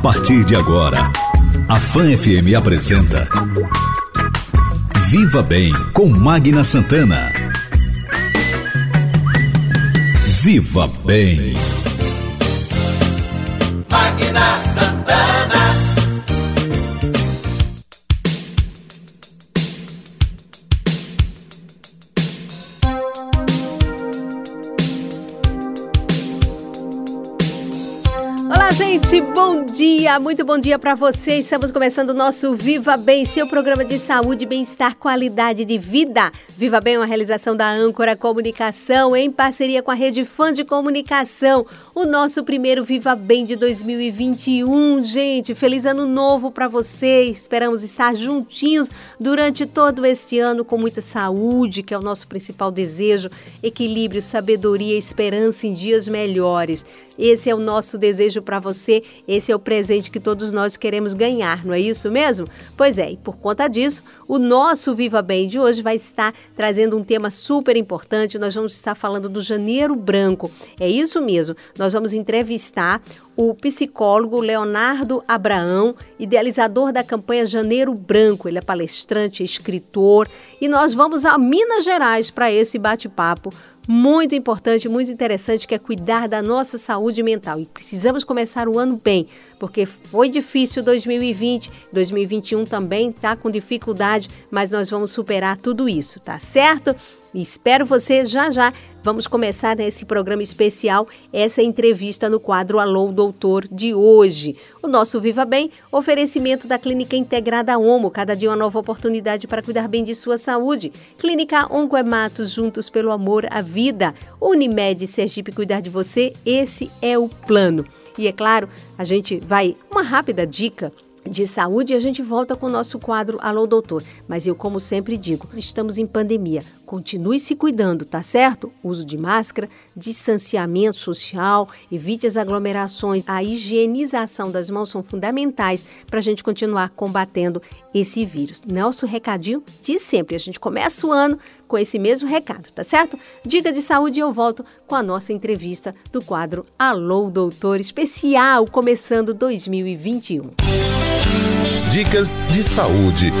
partir de agora, a Fan FM apresenta Viva Bem com Magna Santana. Viva Bem. Dia, muito bom dia para você. Estamos começando o nosso Viva Bem, seu programa de saúde, bem-estar, qualidade de vida. Viva Bem é uma realização da Âncora Comunicação, em parceria com a Rede Fã de Comunicação. O nosso primeiro Viva Bem de 2021, gente. Feliz ano novo para você. Esperamos estar juntinhos durante todo este ano com muita saúde, que é o nosso principal desejo, equilíbrio, sabedoria, esperança em dias melhores. Esse é o nosso desejo para você, esse é o presente que todos nós queremos ganhar, não é isso mesmo? Pois é, e por conta disso, o nosso Viva Bem de hoje vai estar trazendo um tema super importante. Nós vamos estar falando do Janeiro Branco. É isso mesmo. Nós vamos entrevistar o psicólogo Leonardo Abraão, idealizador da campanha Janeiro Branco. Ele é palestrante, escritor, e nós vamos a Minas Gerais para esse bate-papo muito importante, muito interessante, que é cuidar da nossa saúde mental. E precisamos começar o ano bem, porque foi difícil 2020, 2021 também está com dificuldade, mas nós vamos superar tudo isso, tá certo? Espero você já já. Vamos começar nesse programa especial, essa entrevista no quadro Alô Doutor de hoje. O nosso Viva Bem, oferecimento da Clínica Integrada Homo, cada dia uma nova oportunidade para cuidar bem de sua saúde. Clínica Oncoematos, juntos pelo amor à vida. Unimed Sergipe, cuidar de você, esse é o plano. E é claro, a gente vai, uma rápida dica de saúde e a gente volta com o nosso quadro Alô Doutor. Mas eu, como sempre digo, estamos em pandemia. Continue se cuidando, tá certo? Uso de máscara, distanciamento social, evite as aglomerações. A higienização das mãos são fundamentais para a gente continuar combatendo esse vírus. Nosso recadinho de sempre. A gente começa o ano com esse mesmo recado, tá certo? Dica de saúde eu volto com a nossa entrevista do quadro Alô Doutor especial começando 2021. Dicas de saúde.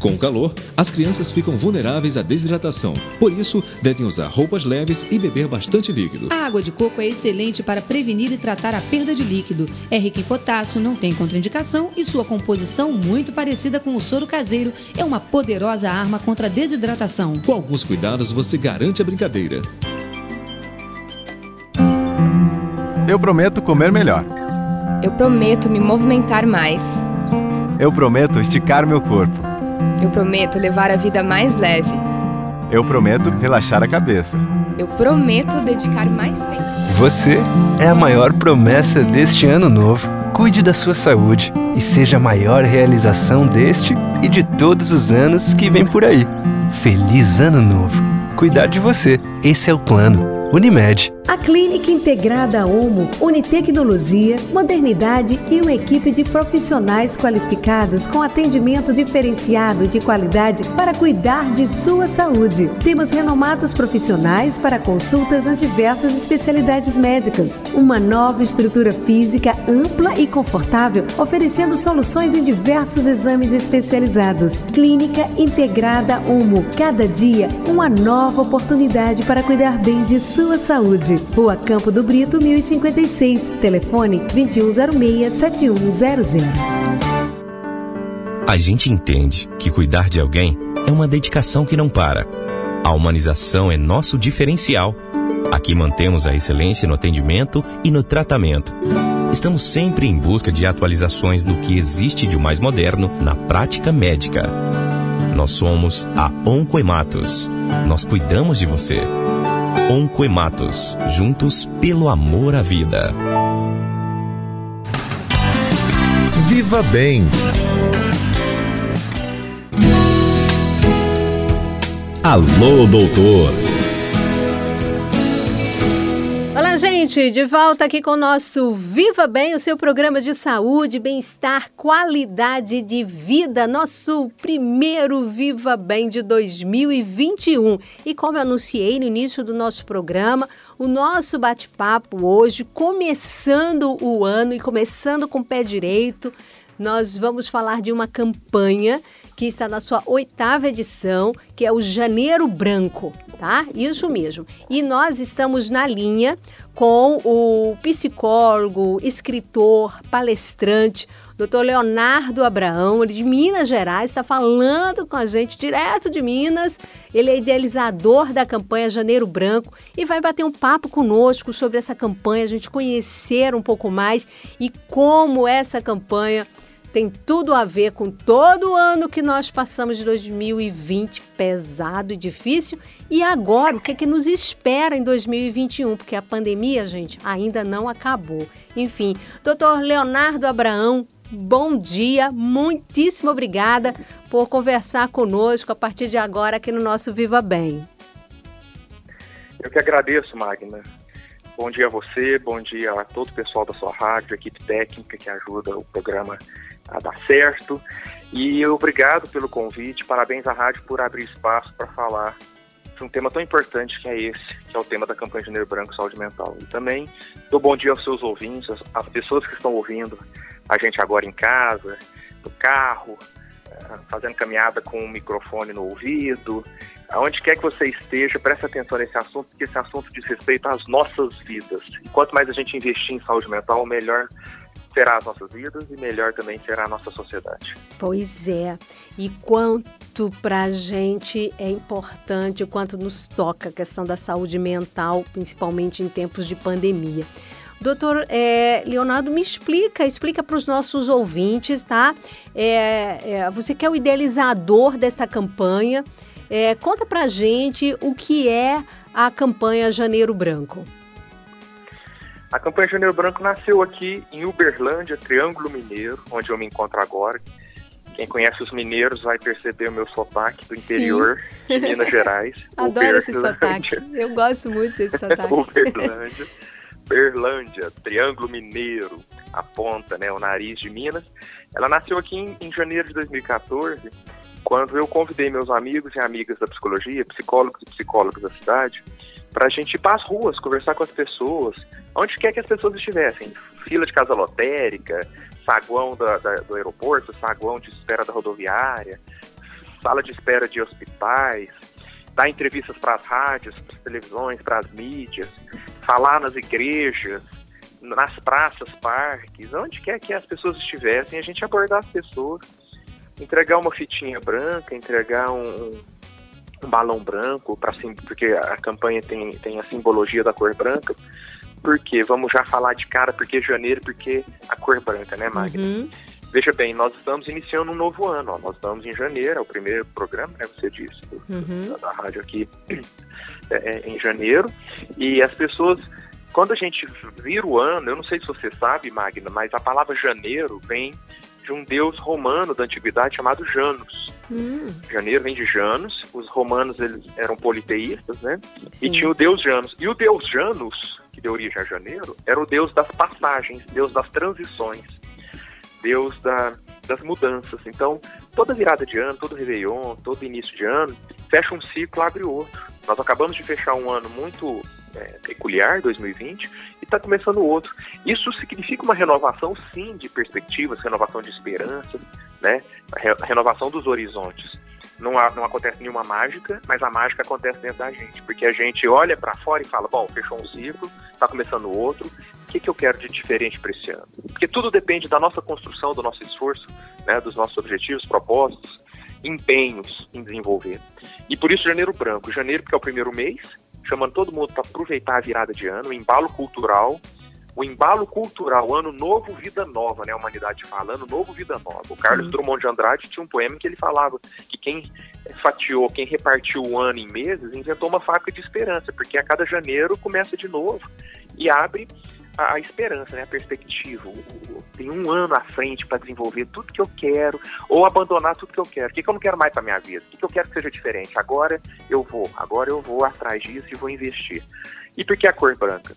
Com calor, as crianças ficam vulneráveis à desidratação. Por isso, devem usar roupas leves e beber bastante líquido. A água de coco é excelente para prevenir e tratar a perda de líquido. É rica em potássio, não tem contraindicação e sua composição, muito parecida com o soro caseiro, é uma poderosa arma contra a desidratação. Com alguns cuidados, você garante a brincadeira. Eu prometo comer melhor. Eu prometo me movimentar mais. Eu prometo esticar meu corpo. Eu prometo levar a vida mais leve. Eu prometo relaxar a cabeça. Eu prometo dedicar mais tempo. Você é a maior promessa deste ano novo. Cuide da sua saúde e seja a maior realização deste e de todos os anos que vem por aí. Feliz Ano Novo! Cuidar de você, esse é o plano. Unimed. A Clínica Integrada Homo une tecnologia, modernidade e uma equipe de profissionais qualificados com atendimento diferenciado de qualidade para cuidar de sua saúde. Temos renomados profissionais para consultas nas diversas especialidades médicas. Uma nova estrutura física ampla e confortável, oferecendo soluções em diversos exames especializados. Clínica Integrada Homo. Cada dia, uma nova oportunidade para cuidar bem de sua saúde. Rua Campo do Brito, 1056. Telefone 2106-7100. A gente entende que cuidar de alguém é uma dedicação que não para. A humanização é nosso diferencial. Aqui mantemos a excelência no atendimento e no tratamento. Estamos sempre em busca de atualizações no que existe de mais moderno na prática médica. Nós somos a Oncoematos. Nós cuidamos de você. Oncoematos, juntos pelo amor à vida. Viva Bem. Alô Doutor. Gente, de volta aqui com o nosso Viva Bem, o seu programa de saúde, bem-estar, qualidade de vida, nosso primeiro Viva Bem de 2021. E como eu anunciei no início do nosso programa, o nosso bate-papo hoje, começando o ano e começando com o pé direito, nós vamos falar de uma campanha que está na sua oitava edição, que é o Janeiro Branco, tá? Isso mesmo. E nós estamos na linha com o psicólogo, escritor, palestrante, Dr. Leonardo Abraão, ele de Minas Gerais, está falando com a gente direto de Minas. Ele é idealizador da campanha Janeiro Branco e vai bater um papo conosco sobre essa campanha, a gente conhecer um pouco mais e como essa campanha tem tudo a ver com todo o ano que nós passamos de 2020, pesado e difícil, e agora o que é que nos espera em 2021, porque a pandemia, gente, ainda não acabou. Enfim, doutor Leonardo Abraão, bom dia, muitíssimo obrigada por conversar conosco a partir de agora aqui no nosso Viva Bem. Eu que agradeço, Magna. Bom dia a você, bom dia a todo o pessoal da sua rádio, equipe técnica que ajuda o programa a dar certo. E obrigado pelo convite, parabéns à rádio por abrir espaço para falar de um tema tão importante que é esse, que é o tema da campanha de Janeiro Branco Saúde Mental. E também dou bom dia aos seus ouvintes, às pessoas que estão ouvindo a gente agora em casa, no carro, eh, fazendo caminhada com o microfone no ouvido, aonde quer que você esteja, preste atenção nesse assunto, porque esse assunto diz respeito às nossas vidas. E quanto mais a gente investir em saúde mental, melhor será as nossas vidas e melhor também será a nossa sociedade. Pois é. E quanto para a gente é importante, o quanto nos toca a questão da saúde mental, principalmente em tempos de pandemia. Doutor é, Leonardo, me explica, explica para os nossos ouvintes, tá? É, é, você que é o idealizador desta campanha, é, conta para a gente o que é a campanha Janeiro Branco. A campanha Janeiro Branco nasceu aqui em Uberlândia, Triângulo Mineiro, onde eu me encontro agora. Quem conhece os mineiros vai perceber o meu sotaque do interior Sim. de Minas Gerais. Adoro esse sotaque. Eu gosto muito desse sotaque. Uberlândia. Berlândia, Triângulo Mineiro, a ponta, né, o nariz de Minas. Ela nasceu aqui em, em janeiro de 2014, quando eu convidei meus amigos e amigas da psicologia, psicólogos e psicólogas da cidade, para a gente ir para as ruas, conversar com as pessoas, onde quer que as pessoas estivessem. Fila de casa lotérica, saguão da, da, do aeroporto, saguão de espera da rodoviária, sala de espera de hospitais, dar entrevistas para as rádios, para as televisões, para as mídias, falar nas igrejas, nas praças, parques, onde quer que as pessoas estivessem, a gente abordar as pessoas, entregar uma fitinha branca, entregar um, um balão branco, pra, porque a campanha tem, tem a simbologia da cor branca. Porque vamos já falar de cara, porque janeiro, porque a cor branca, né, Magna? Uhum. Veja bem, nós estamos iniciando um novo ano. Ó. Nós estamos em janeiro, é o primeiro programa, né? Você disse, uhum. da, da, rádio aqui é, é, em janeiro. E as pessoas, quando a gente vira o ano, eu não sei se você sabe, Magna, mas a palavra janeiro vem de um deus romano da antiguidade chamado Janus. Hum. Janeiro vem de Janus. Os romanos eles eram politeístas, né? Sim. E tinha o deus Janus. E o deus Janus, que deu origem a janeiro, era o deus das passagens, deus das transições, deus da, das mudanças. Então, toda virada de ano, todo Réveillon, todo início de ano, fecha um ciclo, abre outro. Nós acabamos de fechar um ano muito é, peculiar, 2020, e está começando outro. Isso significa uma renovação, sim, de perspectivas, renovação de esperanças, né? A renovação dos horizontes. Não, há, não acontece nenhuma mágica, mas a mágica acontece dentro da gente, porque a gente olha para fora e fala: bom, fechou um ciclo, está começando outro, o que, que eu quero de diferente para esse ano? Porque tudo depende da nossa construção, do nosso esforço, né, dos nossos objetivos, propósitos, empenhos em desenvolver. E por isso, janeiro branco. Janeiro, porque é o primeiro mês, chamando todo mundo para aproveitar a virada de ano, o embalo cultural, o embalo cultural, ano novo, vida nova, né? A humanidade fala, ano novo, vida nova. O Sim. Carlos Drummond de Andrade tinha um poema que ele falava que quem fatiou, quem repartiu o ano em meses, inventou uma faca de esperança, porque a cada janeiro começa de novo e abre a, a esperança, né, a perspectiva. Tem um ano à frente para desenvolver tudo que eu quero ou abandonar tudo que eu quero. O que, que eu não quero mais para minha vida? O que, que eu quero que seja diferente? Agora eu vou, agora eu vou atrás disso e vou investir. E por que a cor branca?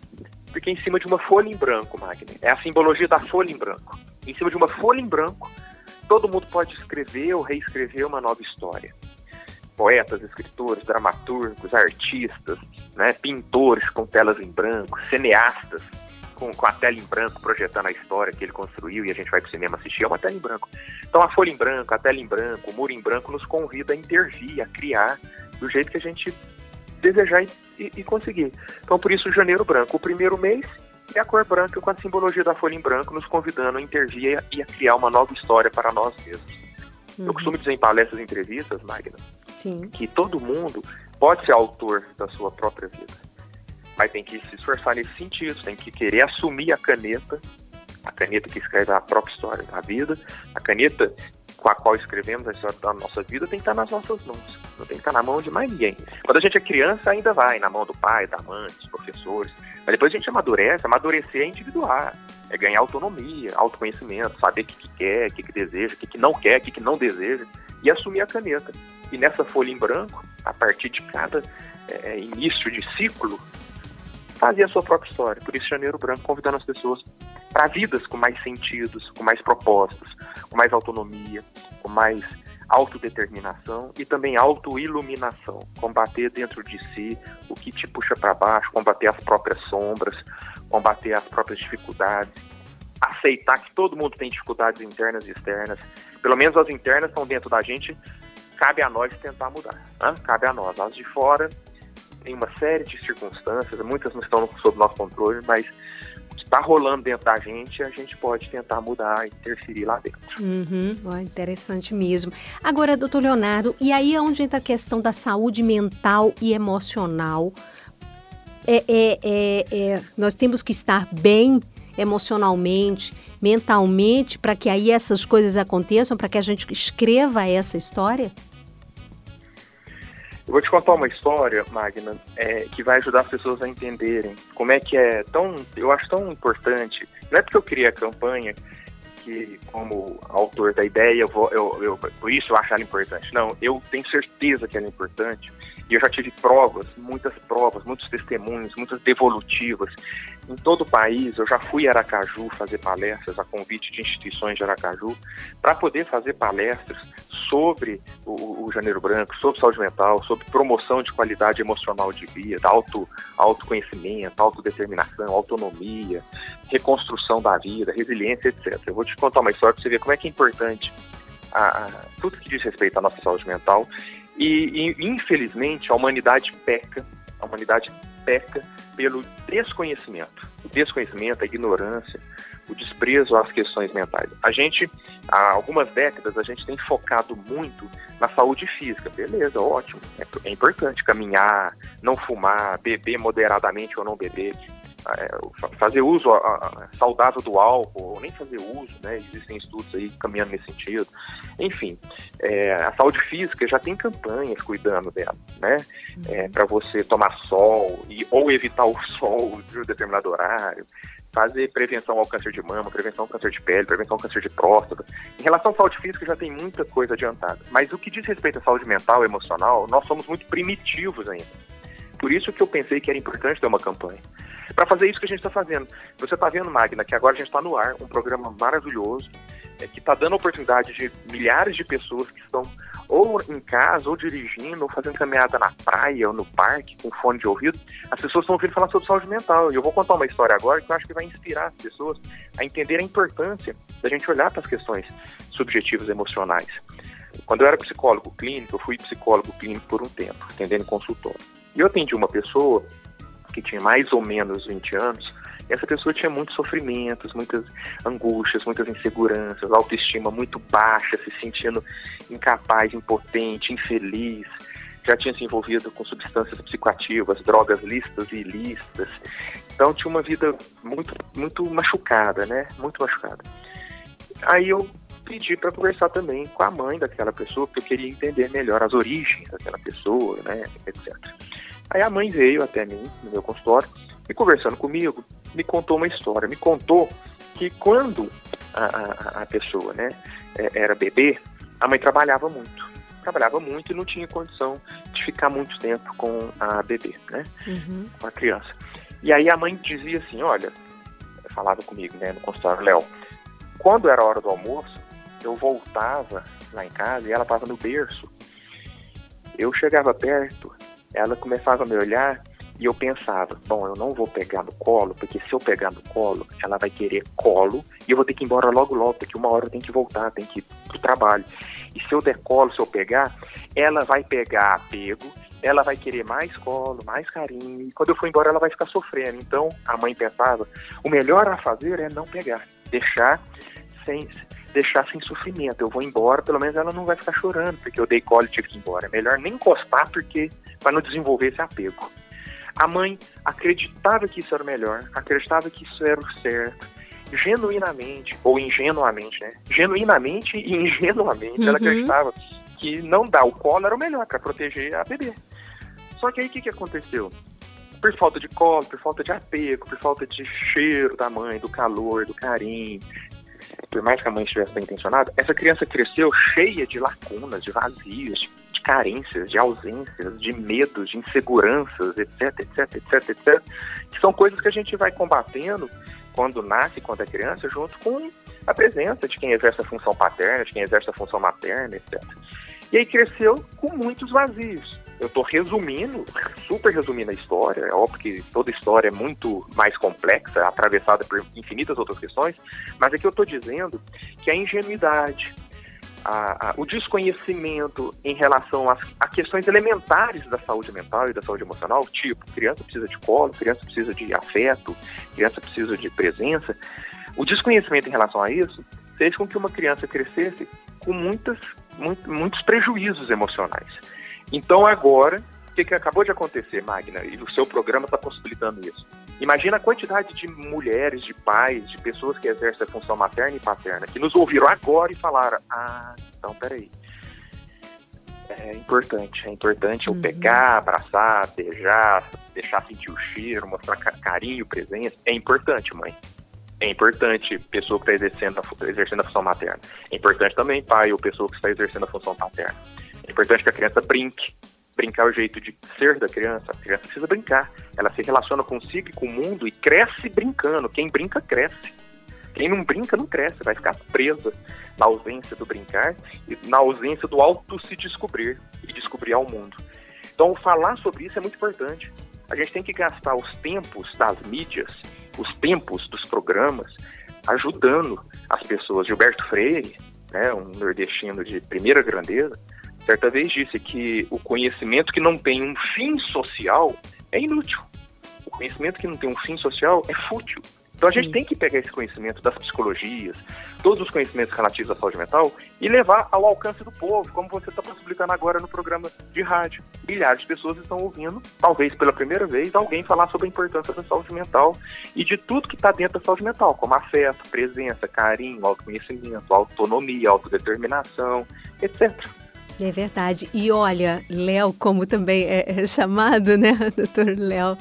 Porque em cima de uma folha em branco, Magna, é a simbologia da folha em branco. Em cima de uma folha em branco, todo mundo pode escrever ou reescrever uma nova história. Poetas, escritores, dramaturgos, artistas, né, pintores com telas em branco, cineastas com, com a tela em branco projetando a história que ele construiu e a gente vai para o cinema assistir, é uma tela em branco. Então a folha em branco, a tela em branco, o muro em branco nos convida a intervir, a criar do jeito que a gente desejar e, e, e conseguir. Então por isso janeiro branco, o primeiro mês é a cor branca com a simbologia da folha em branco nos convidando a intervir e a criar uma nova história para nós mesmos. Uhum. Eu costumo dizer em palestras e entrevistas, Magna, Sim. que todo mundo pode ser autor da sua própria vida, mas tem que se esforçar nesse sentido, tem que querer assumir a caneta, a caneta que escreve a própria história da vida, a caneta com a qual escrevemos a história da nossa vida tem que estar nas nossas mãos, não tem que estar na mão de mais ninguém. Quando a gente é criança, ainda vai na mão do pai, da mãe, dos professores, mas depois a gente amadurece, amadurecer é individuar, é ganhar autonomia, autoconhecimento, saber o que, que quer, o que, que deseja, o que, que não quer, o que, que não deseja, e assumir a caneta. E nessa folha em branco, a partir de cada é, início de ciclo, fazer a sua própria história. Por isso, Janeiro Branco convidando as pessoas para vidas com mais sentidos, com mais propósitos, com mais autonomia, com mais autodeterminação e também autoiluminação, combater dentro de si o que te puxa para baixo, combater as próprias sombras, combater as próprias dificuldades, aceitar que todo mundo tem dificuldades internas e externas, pelo menos as internas estão dentro da gente, cabe a nós tentar mudar, né? cabe a nós. As de fora tem uma série de circunstâncias, muitas não estão sob nosso controle, mas está rolando dentro da gente, a gente pode tentar mudar e interferir lá dentro. Uhum, ó, interessante mesmo. Agora, doutor Leonardo, e aí é onde entra a questão da saúde mental e emocional? É, é, é, é nós temos que estar bem emocionalmente, mentalmente, para que aí essas coisas aconteçam, para que a gente escreva essa história? Eu vou te contar uma história, Magna, é, que vai ajudar as pessoas a entenderem como é que é tão, eu acho tão importante. Não é porque eu criei a campanha que, como autor da ideia, eu vou, eu, eu, por isso eu acho ela importante. Não, eu tenho certeza que ela é importante. E eu já tive provas, muitas provas, muitos testemunhos, muitas devolutivas. Em todo o país, eu já fui a Aracaju fazer palestras a convite de instituições de Aracaju para poder fazer palestras sobre o, o, Janeiro Branco, sobre saúde mental, sobre promoção de qualidade emocional de vida, auto, autoconhecimento, autodeterminação, autonomia, reconstrução da vida, resiliência, etc. Eu vou te contar uma história para você ver como é que é importante a, a, tudo que diz respeito à nossa saúde mental. E, e, infelizmente, a humanidade peca, a humanidade peca pelo desconhecimento. O desconhecimento, a ignorância, o desprezo às questões mentais. A gente, há algumas décadas, a gente tem focado muito na saúde física. Beleza, ótimo. É, é importante caminhar, não fumar, beber moderadamente ou não beber. É, fazer uso saudável do álcool, ou nem fazer uso, né? Existem estudos aí caminhando nesse sentido. Enfim, é, a saúde física já tem campanhas cuidando dela, né? É, uhum. para você tomar sol e, ou evitar o sol de um determinado horário fazer prevenção ao câncer de mama, prevenção ao câncer de pele, prevenção ao câncer de próstata. Em relação à saúde física, já tem muita coisa adiantada. Mas o que diz respeito à saúde mental e emocional, nós somos muito primitivos ainda. Por isso que eu pensei que era importante ter uma campanha. Para fazer isso que a gente está fazendo. Você está vendo, Magna, que agora a gente está no ar, um programa maravilhoso, é, que está dando oportunidade de milhares de pessoas que estão ou em casa, ou dirigindo, ou fazendo caminhada na praia, ou no parque, com fone de ouvido, as pessoas estão ouvindo falar sobre saúde mental. E eu vou contar uma história agora que eu acho que vai inspirar as pessoas a entender a importância da gente olhar para as questões subjetivas emocionais. Quando eu era psicólogo clínico, eu fui psicólogo clínico por um tempo, atendendo consultório. E eu atendi uma pessoa que tinha mais ou menos 20 anos, e essa pessoa tinha muitos sofrimentos, muitas angústias, muitas inseguranças, autoestima muito baixa, se sentindo incapaz, impotente, infeliz. Já tinha se envolvido com substâncias psicoativas, drogas listas e ilícitas. Então tinha uma vida muito, muito machucada, né? Muito machucada. Aí eu pedi para conversar também com a mãe daquela pessoa, porque eu queria entender melhor as origens daquela pessoa, né, etc. Aí a mãe veio até mim, no meu consultório, e conversando comigo, me contou uma história. Me contou que quando a, a, a pessoa né, é, era bebê, a mãe trabalhava muito. Trabalhava muito e não tinha condição de ficar muito tempo com a bebê, né? Uhum. Com a criança. E aí a mãe dizia assim, olha, falava comigo, né, no consultório, Léo, quando era hora do almoço, eu voltava lá em casa e ela estava no berço. Eu chegava perto, ela começava a me olhar e eu pensava, bom, eu não vou pegar no colo, porque se eu pegar no colo, ela vai querer colo e eu vou ter que ir embora logo logo, porque uma hora eu tenho que voltar, tenho que ir pro trabalho. E se eu der colo, se eu pegar, ela vai pegar apego, ela vai querer mais colo, mais carinho, e quando eu for embora ela vai ficar sofrendo. Então a mãe pensava, o melhor a fazer é não pegar, deixar sem deixar sem sofrimento. Eu vou embora, pelo menos ela não vai ficar chorando, porque eu dei colo e tive que ir embora. É melhor nem encostar, porque para não desenvolver esse apego. A mãe acreditava que isso era o melhor, acreditava que isso era o certo, genuinamente, ou ingenuamente, né? Genuinamente e ingenuamente, uhum. ela acreditava que não dar o colo era o melhor para proteger a bebê. Só que aí o que, que aconteceu? Por falta de colo, por falta de apego, por falta de cheiro da mãe, do calor, do carinho, por mais que a mãe estivesse bem intencionada, essa criança cresceu cheia de lacunas, de vazios, de carências, de ausências, de medos, de inseguranças, etc, etc, etc, etc, que são coisas que a gente vai combatendo quando nasce, quando é criança, junto com a presença de quem exerce a função paterna, de quem exerce a função materna, etc. E aí cresceu com muitos vazios. Eu estou resumindo, super resumindo a história. É óbvio que toda história é muito mais complexa, atravessada por infinitas outras questões, mas aqui eu estou dizendo que a ingenuidade, a, a, o desconhecimento em relação às, a questões elementares da saúde mental e da saúde emocional, tipo, criança precisa de colo, criança precisa de afeto, criança precisa de presença, o desconhecimento em relação a isso fez com que uma criança crescesse com muitas, muito, muitos prejuízos emocionais. Então agora, que, que acabou de acontecer, Magna, e o seu programa está possibilitando isso? Imagina a quantidade de mulheres, de pais, de pessoas que exercem a função materna e paterna, que nos ouviram agora e falaram: ah, então peraí. É importante, é importante eu uhum. pegar, abraçar, beijar, deixar sentir o cheiro, mostrar carinho, presença. É importante, mãe. É importante pessoa que está exercendo, exercendo a função materna. É importante também pai ou pessoa que está exercendo a função paterna. É importante que a criança brinque, brincar é o jeito de ser da criança. A criança precisa brincar. Ela se relaciona consigo e com o mundo e cresce brincando. Quem brinca, cresce. Quem não brinca, não cresce. Vai ficar presa na ausência do brincar e na ausência do auto se descobrir e descobrir ao mundo. Então, falar sobre isso é muito importante. A gente tem que gastar os tempos das mídias, os tempos dos programas, ajudando as pessoas. Gilberto Freire, né, um nordestino de primeira grandeza, certa vez disse que o conhecimento que não tem um fim social é inútil. O conhecimento que não tem um fim social é fútil. Então Sim. a gente tem que pegar esse conhecimento das psicologias, todos os conhecimentos relativos à saúde mental e levar ao alcance do povo, como você está possibilitando agora no programa de rádio. Milhares de pessoas estão ouvindo, talvez pela primeira vez, alguém falar sobre a importância da saúde mental e de tudo que está dentro da saúde mental, como afeto, presença, carinho, autoconhecimento, autonomia, autodeterminação, etc. É verdade. E olha, Léo, como também é, é chamado, né, doutor Léo?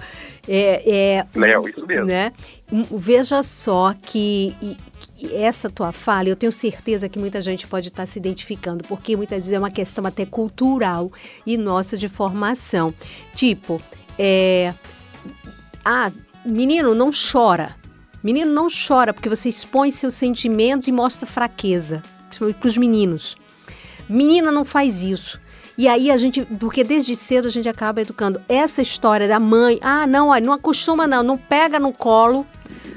É, é, Léo, isso mesmo. Né? Veja só que, que, essa tua fala, eu tenho certeza que muita gente pode estar se identificando, porque muitas vezes é uma questão até cultural e nossa de formação. Tipo, é, ah, menino, não chora. Menino, não chora, porque você expõe seus sentimentos e mostra fraqueza, principalmente para os meninos. Menina não faz isso. E aí a gente, porque desde cedo a gente acaba educando essa história da mãe, ah, não, não acostuma não, não pega no colo.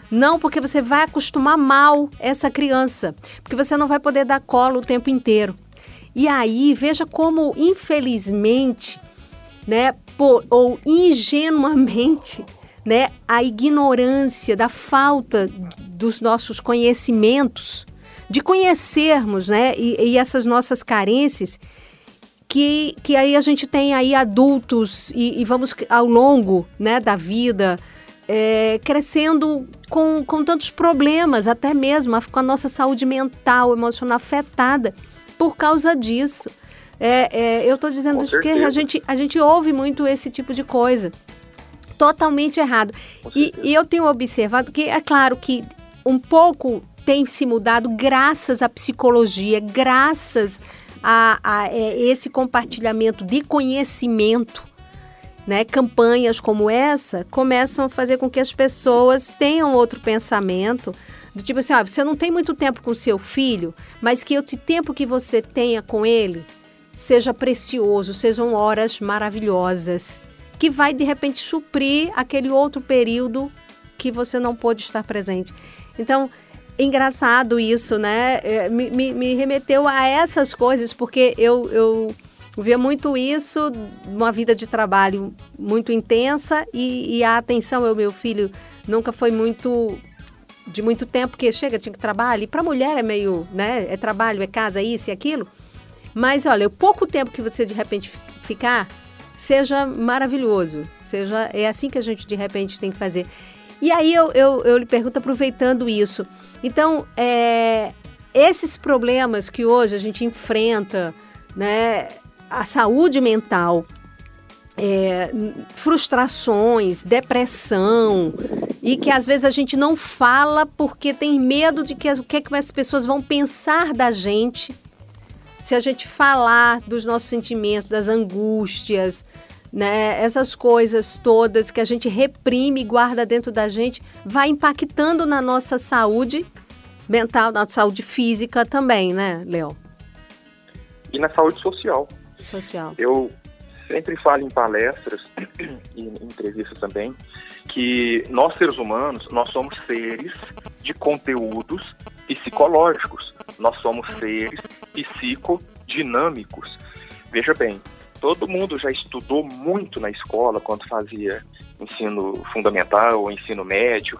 Não, porque você vai acostumar mal essa criança, porque você não vai poder dar colo o tempo inteiro. E aí, veja como infelizmente, né, por, ou ingenuamente, né, a ignorância da falta dos nossos conhecimentos de conhecermos, né, e, e essas nossas carências, que, que aí a gente tem aí adultos e, e vamos ao longo, né, da vida é, crescendo com, com tantos problemas, até mesmo com a nossa saúde mental, emocional afetada por causa disso. É, é, eu estou dizendo isso porque a gente, a gente ouve muito esse tipo de coisa. Totalmente errado. E, e, eu tenho observado que, é claro que um pouco tem se mudado graças à psicologia, graças a, a, é, esse compartilhamento de conhecimento. Né? Campanhas como essa começam a fazer com que as pessoas tenham outro pensamento. Do tipo assim, ó, você não tem muito tempo com seu filho, mas que esse tempo que você tenha com ele seja precioso, sejam horas maravilhosas, que vai de repente suprir aquele outro período que você não pôde estar presente. Então, engraçado isso, né? É, me, me, me remeteu a essas coisas, porque eu, eu via muito isso, uma vida de trabalho muito intensa e, e a atenção ao meu filho nunca foi muito de muito tempo, porque chega, tinha que trabalhar, e para mulher é meio, né, é trabalho, é casa, isso e aquilo. Mas olha, o pouco tempo que você de repente ficar, seja maravilhoso, seja é assim que a gente de repente tem que fazer. E aí eu, eu, eu lhe pergunto, aproveitando isso, então é, esses problemas que hoje a gente enfrenta, né, a saúde mental, é, frustrações, depressão, e que às vezes a gente não fala porque tem medo de que o que, é que as pessoas vão pensar da gente se a gente falar dos nossos sentimentos, das angústias, né, essas coisas todas que a gente reprime e guarda dentro da gente, vai impactando na nossa saúde mental, na saúde física também, né, Léo? E na saúde social. Social. Eu sempre falo em palestras e em entrevistas também que nós seres humanos, nós somos seres de conteúdos psicológicos. Nós somos seres psicodinâmicos. Veja bem, todo mundo já estudou muito na escola quando fazia ensino fundamental ou ensino médio.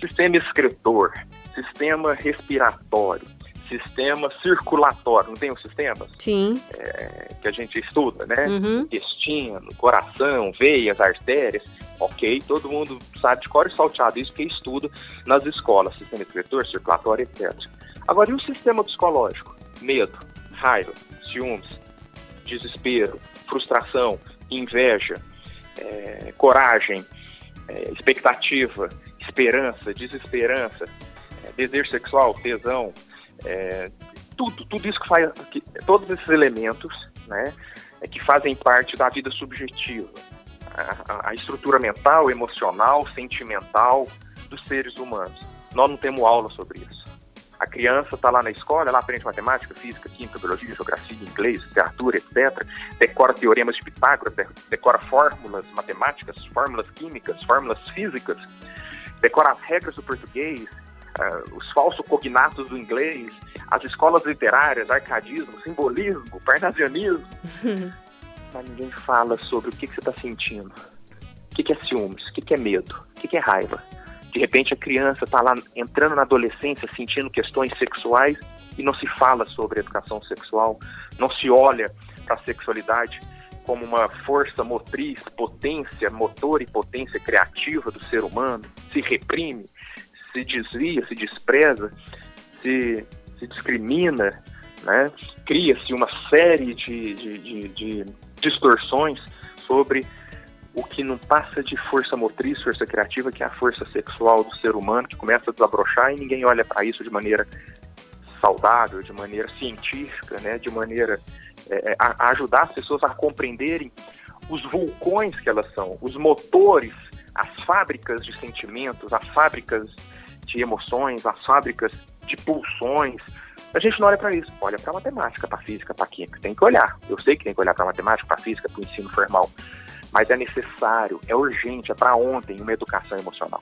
Sistema excretor, sistema respiratório, sistema circulatório, não tem um sistema? Sim. É, que a gente estuda, né? Uhum. Intestino, coração, veias, artérias. Ok, todo mundo sabe de cor e salteado isso que estuda nas escolas, sistema excretor, circulatório, etc. Agora, e o sistema psicológico? Medo, raiva, ciúmes, desespero, frustração, inveja, é, coragem, é, expectativa, esperança, desesperança, é, desejo sexual, tesão, é, tudo, tudo isso que faz, que, todos esses elementos, né, é, que fazem parte da vida subjetiva, a, a, estrutura mental, emocional, sentimental dos seres humanos. Nós não temos aula sobre isso. A criança está lá na escola, ela aprende matemática, física, química, biologia, geografia, inglês, literatura, etc. Decora teoremas de Pitágoras, decora fórmulas matemáticas, fórmulas químicas, fórmulas físicas, decora as regras do português, uh, os falsos cognatos do inglês, as escolas literárias, arcadismo, simbolismo, parnasianismo. Mas ninguém fala sobre o que, que você está sentindo. O que, que é ciúmes? O que, que é medo? O que, que é raiva? De repente a criança está lá entrando na adolescência sentindo questões sexuais e não se fala sobre educação sexual, não se olha para a sexualidade como uma força motriz, potência motor e potência criativa do ser humano, se reprime, se desvia, se despreza, se, se discrimina, né? cria-se uma série de, de, de, de distorções sobre o que não passa de força motriz, força criativa, que é a força sexual do ser humano, que começa a desabrochar e ninguém olha para isso de maneira saudável, de maneira científica, né, de maneira é, é, a, a ajudar as pessoas a compreenderem os vulcões que elas são, os motores, as fábricas de sentimentos, as fábricas de emoções, as fábricas de pulsões. A gente não olha para isso, olha para a matemática, para a física, para a química. Tem que olhar. Eu sei que tem que olhar para a matemática, para a física, para o ensino formal. Mas é necessário, é urgente, é para ontem uma educação emocional,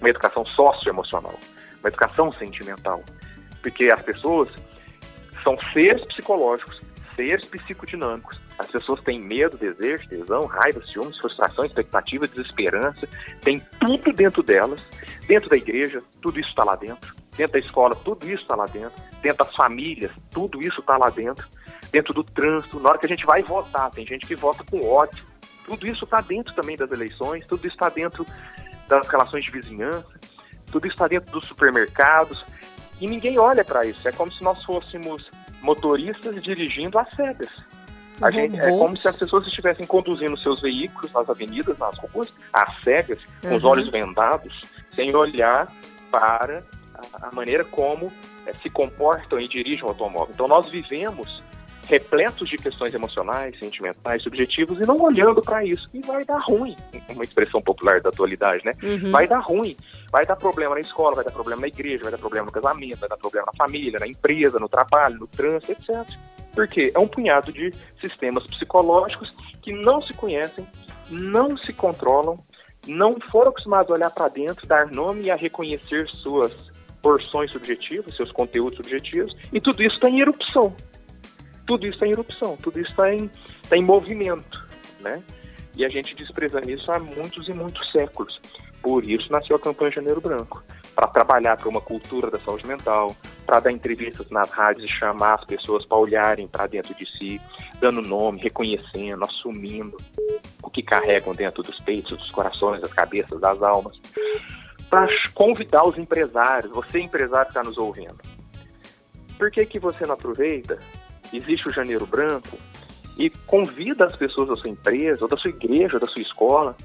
uma educação socioemocional, uma educação sentimental. Porque as pessoas são seres psicológicos, seres psicodinâmicos. As pessoas têm medo, desejo, tesão, raiva, ciúmes, frustração, expectativa, desesperança. Tem tudo dentro delas Dentro da igreja, tudo isso está lá dentro. Dentro da escola, tudo isso está lá dentro. Dentro das famílias, tudo isso está lá dentro. Dentro do trânsito, na hora que a gente vai votar, tem gente que vota com ódio. Tudo isso está dentro também das eleições, tudo isso está dentro das relações de vizinhança, tudo isso está dentro dos supermercados. E ninguém olha para isso. É como se nós fôssemos motoristas dirigindo às cegas. A gente, é como se as pessoas estivessem conduzindo seus veículos nas avenidas, nas ruas, às cegas, com os Uhum. olhos vendados, sem olhar para a, a maneira como eh, se comportam e dirigem o automóvel. Então nós vivemos repletos de questões emocionais, sentimentais, subjetivos, e não olhando para isso. E vai dar ruim, uma expressão popular da atualidade, né? Uhum. Vai dar ruim. Vai dar problema na escola, vai dar problema na igreja, vai dar problema no casamento, vai dar problema na família, na empresa, no trabalho, no trânsito, etc. Porque é um punhado de sistemas psicológicos que não se conhecem, não se controlam, não foram acostumados a olhar para dentro, dar nome e a reconhecer suas porções subjetivas, seus conteúdos subjetivos, e tudo isso está em erupção. Tudo isso está em erupção, tudo isso está em, tá em movimento, né? E a gente desprezando isso há muitos e muitos séculos. Por isso nasceu a campanha Janeiro Branco, para trabalhar para uma cultura da saúde mental, para dar entrevistas nas rádios e chamar as pessoas para olharem para dentro de si, dando nome, reconhecendo, assumindo o que carregam dentro dos peitos, dos corações, das cabeças, das almas, para convidar os empresários, você empresário que está nos ouvindo. Por que, que você não aproveita? Existe o Janeiro Branco e convida as pessoas da sua empresa, ou da sua igreja, ou da sua escola,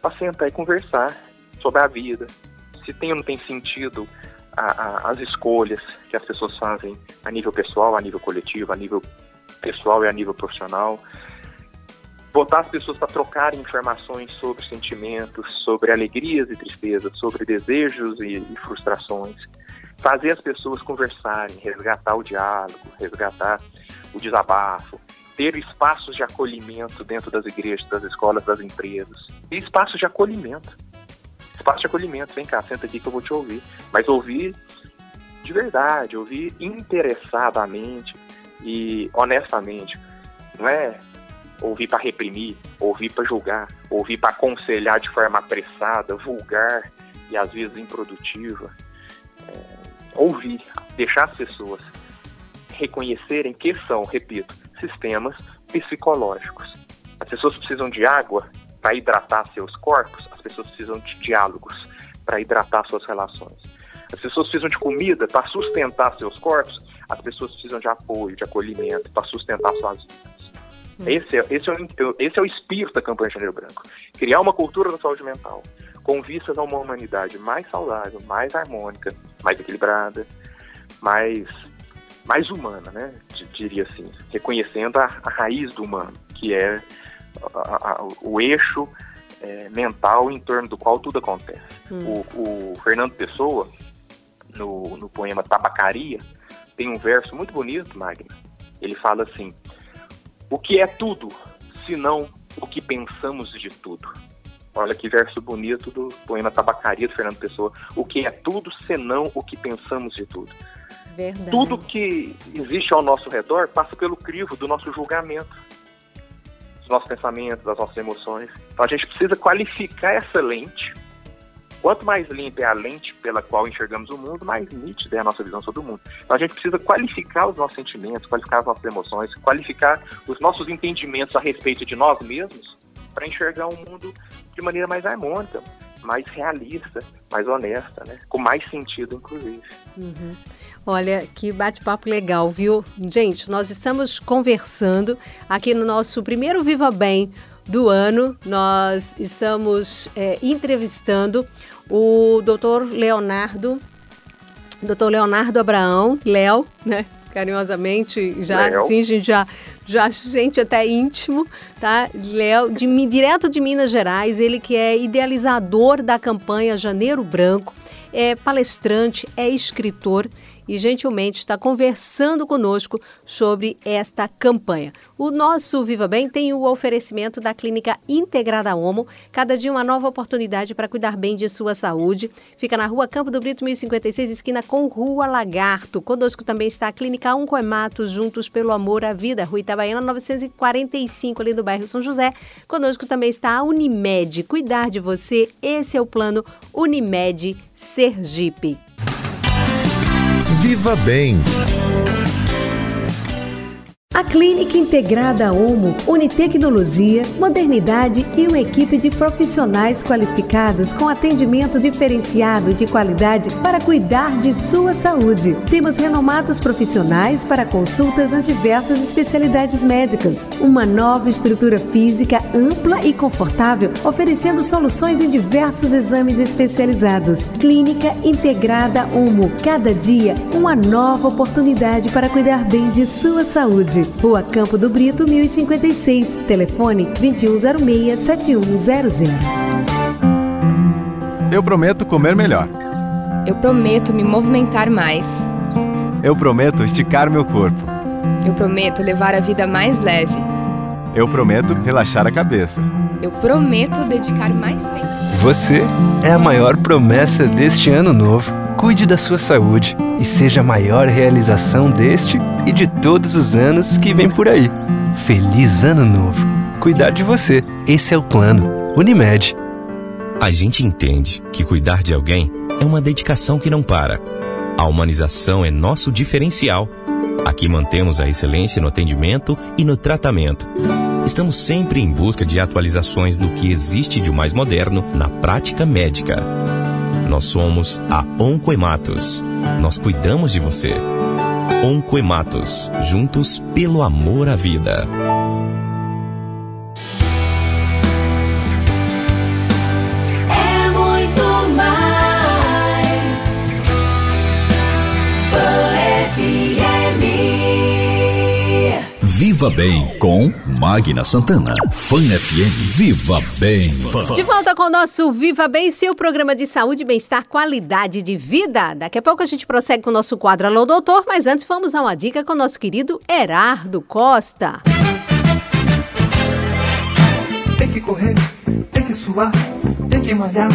para sentar e conversar sobre a vida, se tem ou não tem sentido a, a, as escolhas que as pessoas fazem a nível pessoal, a nível coletivo, a nível pessoal e a nível profissional. Botar as pessoas para trocarem informações sobre sentimentos, sobre alegrias e tristezas, sobre desejos e, e frustrações. Fazer as pessoas conversarem, resgatar o diálogo, resgatar o desabafo, ter espaços de acolhimento dentro das igrejas, das escolas, das empresas. E espaços de acolhimento. Espaço de acolhimento. Vem cá, senta aqui que eu vou te ouvir. Mas ouvir de verdade, ouvir interessadamente e honestamente. Não é ouvir para reprimir, ouvir para julgar, ouvir para aconselhar de forma apressada, vulgar e às vezes improdutiva. Ouvir, deixar as pessoas reconhecerem que são, repito, sistemas psicológicos. As pessoas precisam de água para hidratar seus corpos, as pessoas precisam de diálogos para hidratar suas relações. As pessoas precisam de comida para sustentar seus corpos, as pessoas precisam de apoio, de acolhimento para sustentar suas vidas. Esse é, esse, é o, esse é o espírito da campanha Janeiro Branco. Criar uma cultura da saúde mental com vistas a uma humanidade mais saudável, mais harmônica, mais equilibrada, mais, mais humana, né? Diria assim, reconhecendo a, a raiz do humano, que é a- a- o eixo é, mental em torno do qual tudo acontece. Hum. O, o Fernando Pessoa, no, no poema Tabacaria, tem um verso muito bonito, Magna. Ele fala assim: O que é tudo, senão o que pensamos de tudo? Olha que verso bonito do poema Tabacaria do Fernando Pessoa. O que é tudo, senão o que pensamos de tudo? Verdade. Tudo que existe ao nosso redor passa pelo crivo do nosso julgamento, dos nossos pensamentos, das nossas emoções. Então a gente precisa qualificar essa lente. Quanto mais limpa é a lente pela qual enxergamos o mundo, mais nítida é a nossa visão sobre o mundo. Então a gente precisa qualificar os nossos sentimentos, qualificar as nossas emoções, qualificar os nossos entendimentos a respeito de nós mesmos para enxergar o mundo de maneira mais harmônica, mais realista, mais honesta, né? com mais sentido, inclusive. Uhum. Olha, que bate-papo legal, viu? Gente, nós estamos conversando aqui no nosso primeiro Viva Bem do ano. Nós estamos é, entrevistando o doutor Leonardo, doutor Leonardo Abraão, Léo, né? Carinhosamente, já, Léo. sim, a gente já, já sente até íntimo, tá? Léo, de, direto de Minas Gerais, ele que é idealizador da campanha Janeiro Branco, é palestrante, é escritor e gentilmente está conversando conosco sobre esta campanha. O nosso Viva Bem tem o oferecimento da Clínica Integrada Homo, cada dia uma nova oportunidade para cuidar bem de sua saúde. Fica na rua Campo do Brito, 1056, esquina com Rua Lagarto. Conosco também está a Clínica Uncoemato, juntos pelo amor à vida, Rua Itabaiana 945, ali do bairro São José. Conosco também está a Unimed, cuidar de você, esse é o plano Unimed Sergipe. Viva Bem. A A Clínica Integrada Omo une tecnologia, modernidade e uma equipe de profissionais qualificados com atendimento diferenciado de qualidade para cuidar de sua saúde. Temos renomados profissionais para consultas nas diversas especialidades médicas. Uma nova estrutura física ampla e confortável, oferecendo soluções em diversos exames especializados. Clínica Integrada Omo. Cada dia, uma nova oportunidade para cuidar bem de sua saúde. Rua Campo do Brito, 1056. Telefone 2106-7100. Eu prometo comer melhor. Eu prometo me movimentar mais. Eu prometo esticar meu corpo. Eu prometo levar a vida mais leve. Eu prometo relaxar a cabeça. Eu prometo dedicar mais tempo. Você é a maior promessa deste ano novo. Cuide da sua saúde e seja a maior realização deste e de todos os anos que vem por aí. Feliz Ano Novo! Cuidar de você, esse é o plano. Unimed. A gente entende que cuidar de alguém é uma dedicação que não para. A humanização é nosso diferencial. Aqui mantemos a excelência no atendimento e no tratamento. Estamos sempre em busca de atualizações no que existe de mais moderno na prática médica. Nós somos a Oncoematos. Nós cuidamos de você. Oncoematos, juntos pelo amor à vida. Viva Bem com Magna Santana. Fã FM. Viva Bem. De volta com o nosso Viva Bem, seu programa de saúde, bem-estar, qualidade de vida. Daqui a pouco a gente prossegue com o nosso quadro Alô Doutor, mas antes vamos a uma dica com o nosso querido Herardo Costa. Tem que correr, tem que suar, tem que malhar.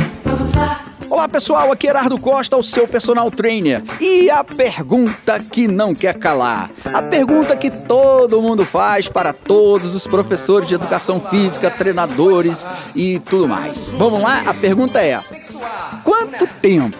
Olá pessoal, aqui é Herardo Costa, o seu personal trainer. E a pergunta que não quer calar. A pergunta que todo mundo faz para todos os professores de educação física, treinadores e tudo mais. Vamos lá? A pergunta é essa: Quanto tempo?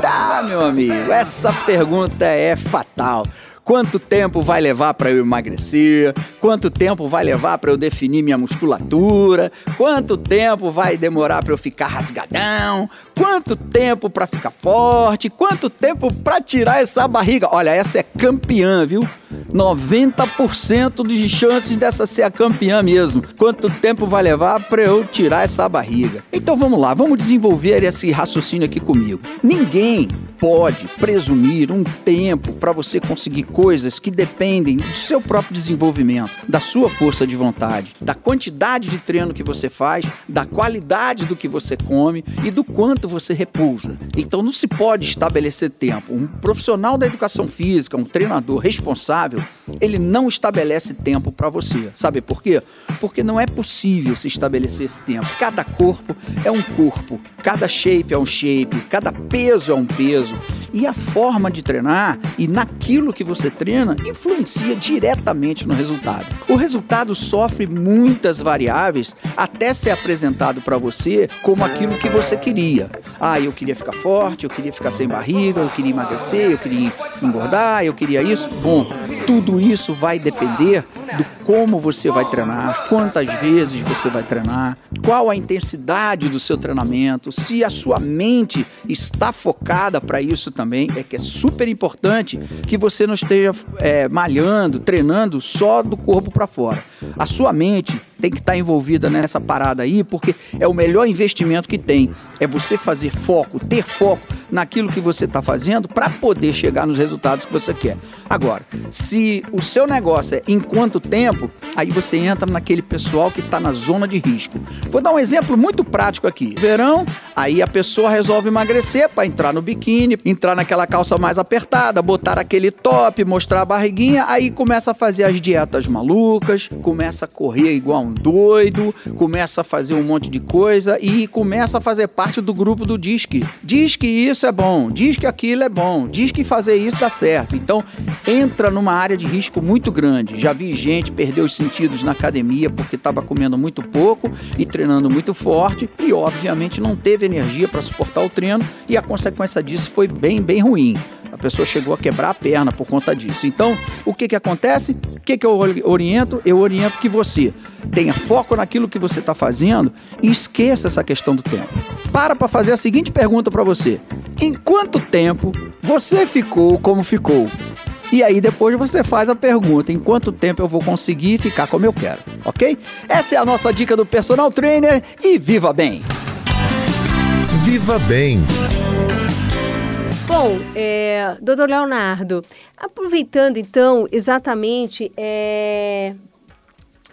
Tá, meu amigo, essa pergunta é fatal. Quanto tempo vai levar para eu emagrecer? Quanto tempo vai levar para eu definir minha musculatura? Quanto tempo vai demorar para eu ficar rasgadão? Quanto tempo para ficar forte? Quanto tempo para tirar essa barriga? Olha, essa é campeã, viu? 90% de chances dessa ser a campeã mesmo. Quanto tempo vai levar para eu tirar essa barriga? Então vamos lá, vamos desenvolver esse raciocínio aqui comigo. Ninguém pode presumir um tempo para você conseguir coisas que dependem do seu próprio desenvolvimento, da sua força de vontade, da quantidade de treino que você faz, da qualidade do que você come e do quanto você repousa. Então não se pode estabelecer tempo. Um profissional da educação física, um treinador responsável, ele não estabelece tempo para você. Sabe por quê? Porque não é possível se estabelecer esse tempo. Cada corpo é um corpo, cada shape é um shape, cada peso é um peso. E a forma de treinar e naquilo que você treina influencia diretamente no resultado. O resultado sofre muitas variáveis até ser apresentado para você como aquilo que você queria. Ah, eu queria ficar forte, eu queria ficar sem barriga, eu queria emagrecer, eu queria engordar, eu queria isso. Bom, tudo isso vai depender do como você vai treinar, quantas vezes você vai treinar, qual a intensidade do seu treinamento, se a sua mente está focada para isso também, é que é super importante que você não esteja é, malhando, treinando só do corpo para fora. A sua mente tem que estar envolvida nessa parada aí, porque é o melhor investimento que tem. É você fazer foco, ter foco naquilo que você está fazendo para poder chegar nos resultados que você quer. Agora, se o seu negócio é em quanto tempo, aí você entra naquele pessoal que está na zona de risco. Vou dar um exemplo muito prático aqui. Verão, aí a pessoa resolve emagrecer para entrar no biquíni, entrar naquela calça mais apertada, botar aquele top, mostrar a barriguinha, aí começa a fazer as dietas malucas, começa a correr igual um doido, começa a fazer um monte de coisa e começa a fazer parte do grupo do Disque. Diz que isso é bom, diz que aquilo é bom, diz que fazer isso dá certo. Então, entra numa área de risco muito grande. Já vi gente perder os sentidos na academia porque estava comendo muito pouco e treinando muito forte e, obviamente, não teve energia para suportar o treino e a consequência disso foi bem, bem ruim. A pessoa chegou a quebrar a perna por conta disso. Então, o que que acontece? O que que eu oriento? Eu oriento que você tenha foco naquilo que você está fazendo e esqueça essa questão do tempo. Para para fazer a seguinte pergunta para você: em quanto tempo você ficou como ficou? E aí depois você faz a pergunta: em quanto tempo eu vou conseguir ficar como eu quero? Ok? Essa é a nossa dica do personal trainer e viva bem! Viva bem! Bom, é, doutor Leonardo, aproveitando então exatamente é,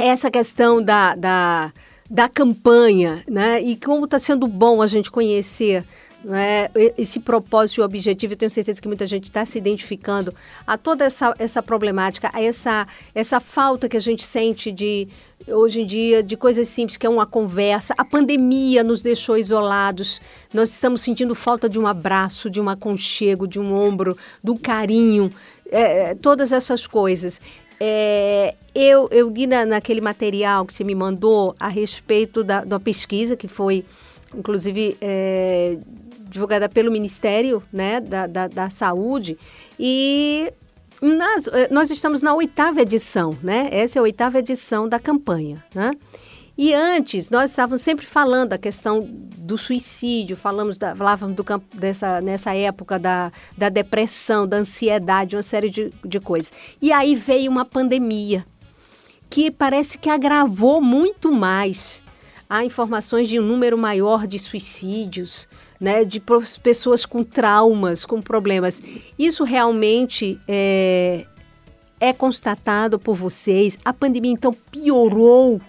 essa questão da, da, da campanha, né? E como está sendo bom a gente conhecer né, esse propósito e objetivo, eu tenho certeza que muita gente está se identificando a toda essa, essa problemática, a essa, essa falta que a gente sente de hoje em dia de coisas simples, que é uma conversa. A pandemia nos deixou isolados. Nós estamos sentindo falta de um abraço, de um aconchego, de um ombro, do carinho, é, todas essas coisas. É, eu, eu li na, naquele material que você me mandou a respeito da, da pesquisa que foi, inclusive, é, divulgada pelo Ministério né, da, da, da Saúde. E nas, eh, nós estamos na oitava edição, né? Essa é a oitava edição da campanha, né? E antes, nós estávamos sempre falando da questão do suicídio, falamos da, falávamos do campo dessa, nessa época da, da depressão, da ansiedade, uma série de, de coisas. E aí veio uma pandemia, que parece que agravou muito mais. Há informações de um número maior de suicídios, né, de pessoas com traumas, com problemas. Isso realmente é, é constatado por vocês? A pandemia, então, piorou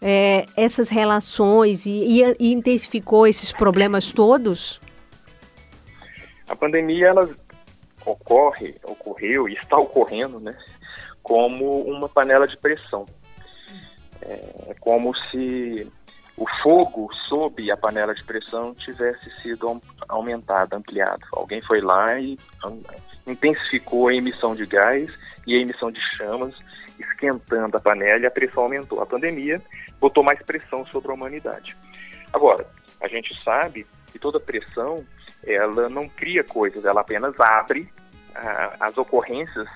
é, essas relações e, e, e, intensificou esses problemas todos? A pandemia, ela ocorre, ocorreu e está ocorrendo, né, como uma panela de pressão. É como se o fogo sob a panela de pressão tivesse sido aumentado, ampliado. Alguém foi lá e intensificou a emissão de gás e a emissão de chamas, esquentando a panela e a pressão aumentou. A pandemia botou mais pressão sobre a humanidade. Agora, a gente sabe que toda pressão ela não cria coisas, ela apenas abre ah, as ocorrências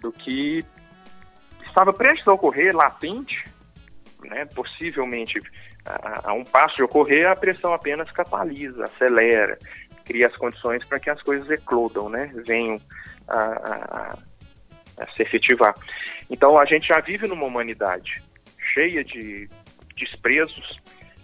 do que estava prestes a ocorrer, latente, né, possivelmente a, a, um passo de ocorrer, a pressão apenas catalisa, acelera, cria as condições para que as coisas eclodam, né? venham a, a, a, se efetivar. Então a gente já vive numa humanidade cheia de desprezos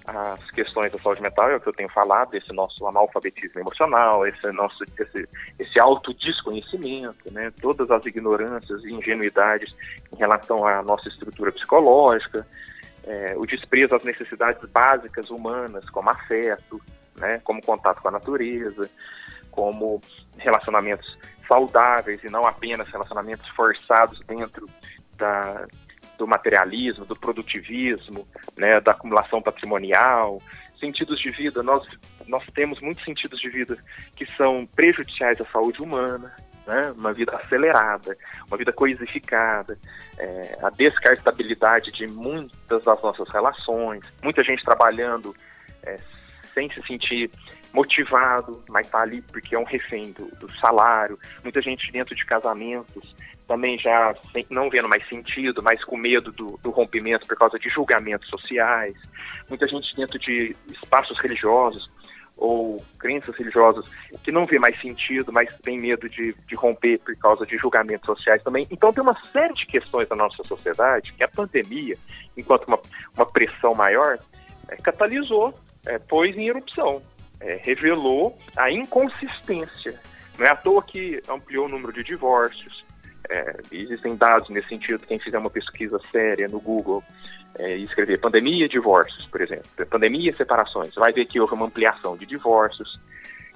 às questões da saúde mental, é o que eu tenho falado, esse nosso analfabetismo emocional, esse nosso esse, esse autodesconhecimento, né? todas as ignorâncias e ingenuidades em relação à nossa estrutura psicológica, é, o desprezo às necessidades básicas humanas, como afeto, né, como contato com a natureza, como relacionamentos saudáveis e não apenas relacionamentos forçados dentro da, do materialismo, do produtivismo, né, da acumulação patrimonial, sentidos de vida. Nós, nós temos muitos sentidos de vida que são prejudiciais à saúde humana, né? uma vida acelerada, uma vida coisificada, é, a descartabilidade de muitas das nossas relações, muita gente trabalhando é, sem se sentir motivado, mas está ali porque é um refém do, do, salário, muita gente dentro de casamentos também já sem, não vendo mais sentido, mas com medo do, do rompimento por causa de julgamentos sociais, muita gente dentro de espaços religiosos ou crenças religiosas que não vê mais sentido, mas tem medo de, de romper por causa de julgamentos sociais também. Então tem uma série de questões na nossa sociedade que a pandemia, enquanto uma, uma pressão maior, é, catalisou, é, pôs em erupção, é, revelou a inconsistência. Não é à toa que ampliou o número de divórcios, é, existem dados nesse sentido, quem fizer uma pesquisa séria no Google é, e escrever pandemia divórcios, por exemplo, pandemia separações, vai ver que houve uma ampliação de divórcios,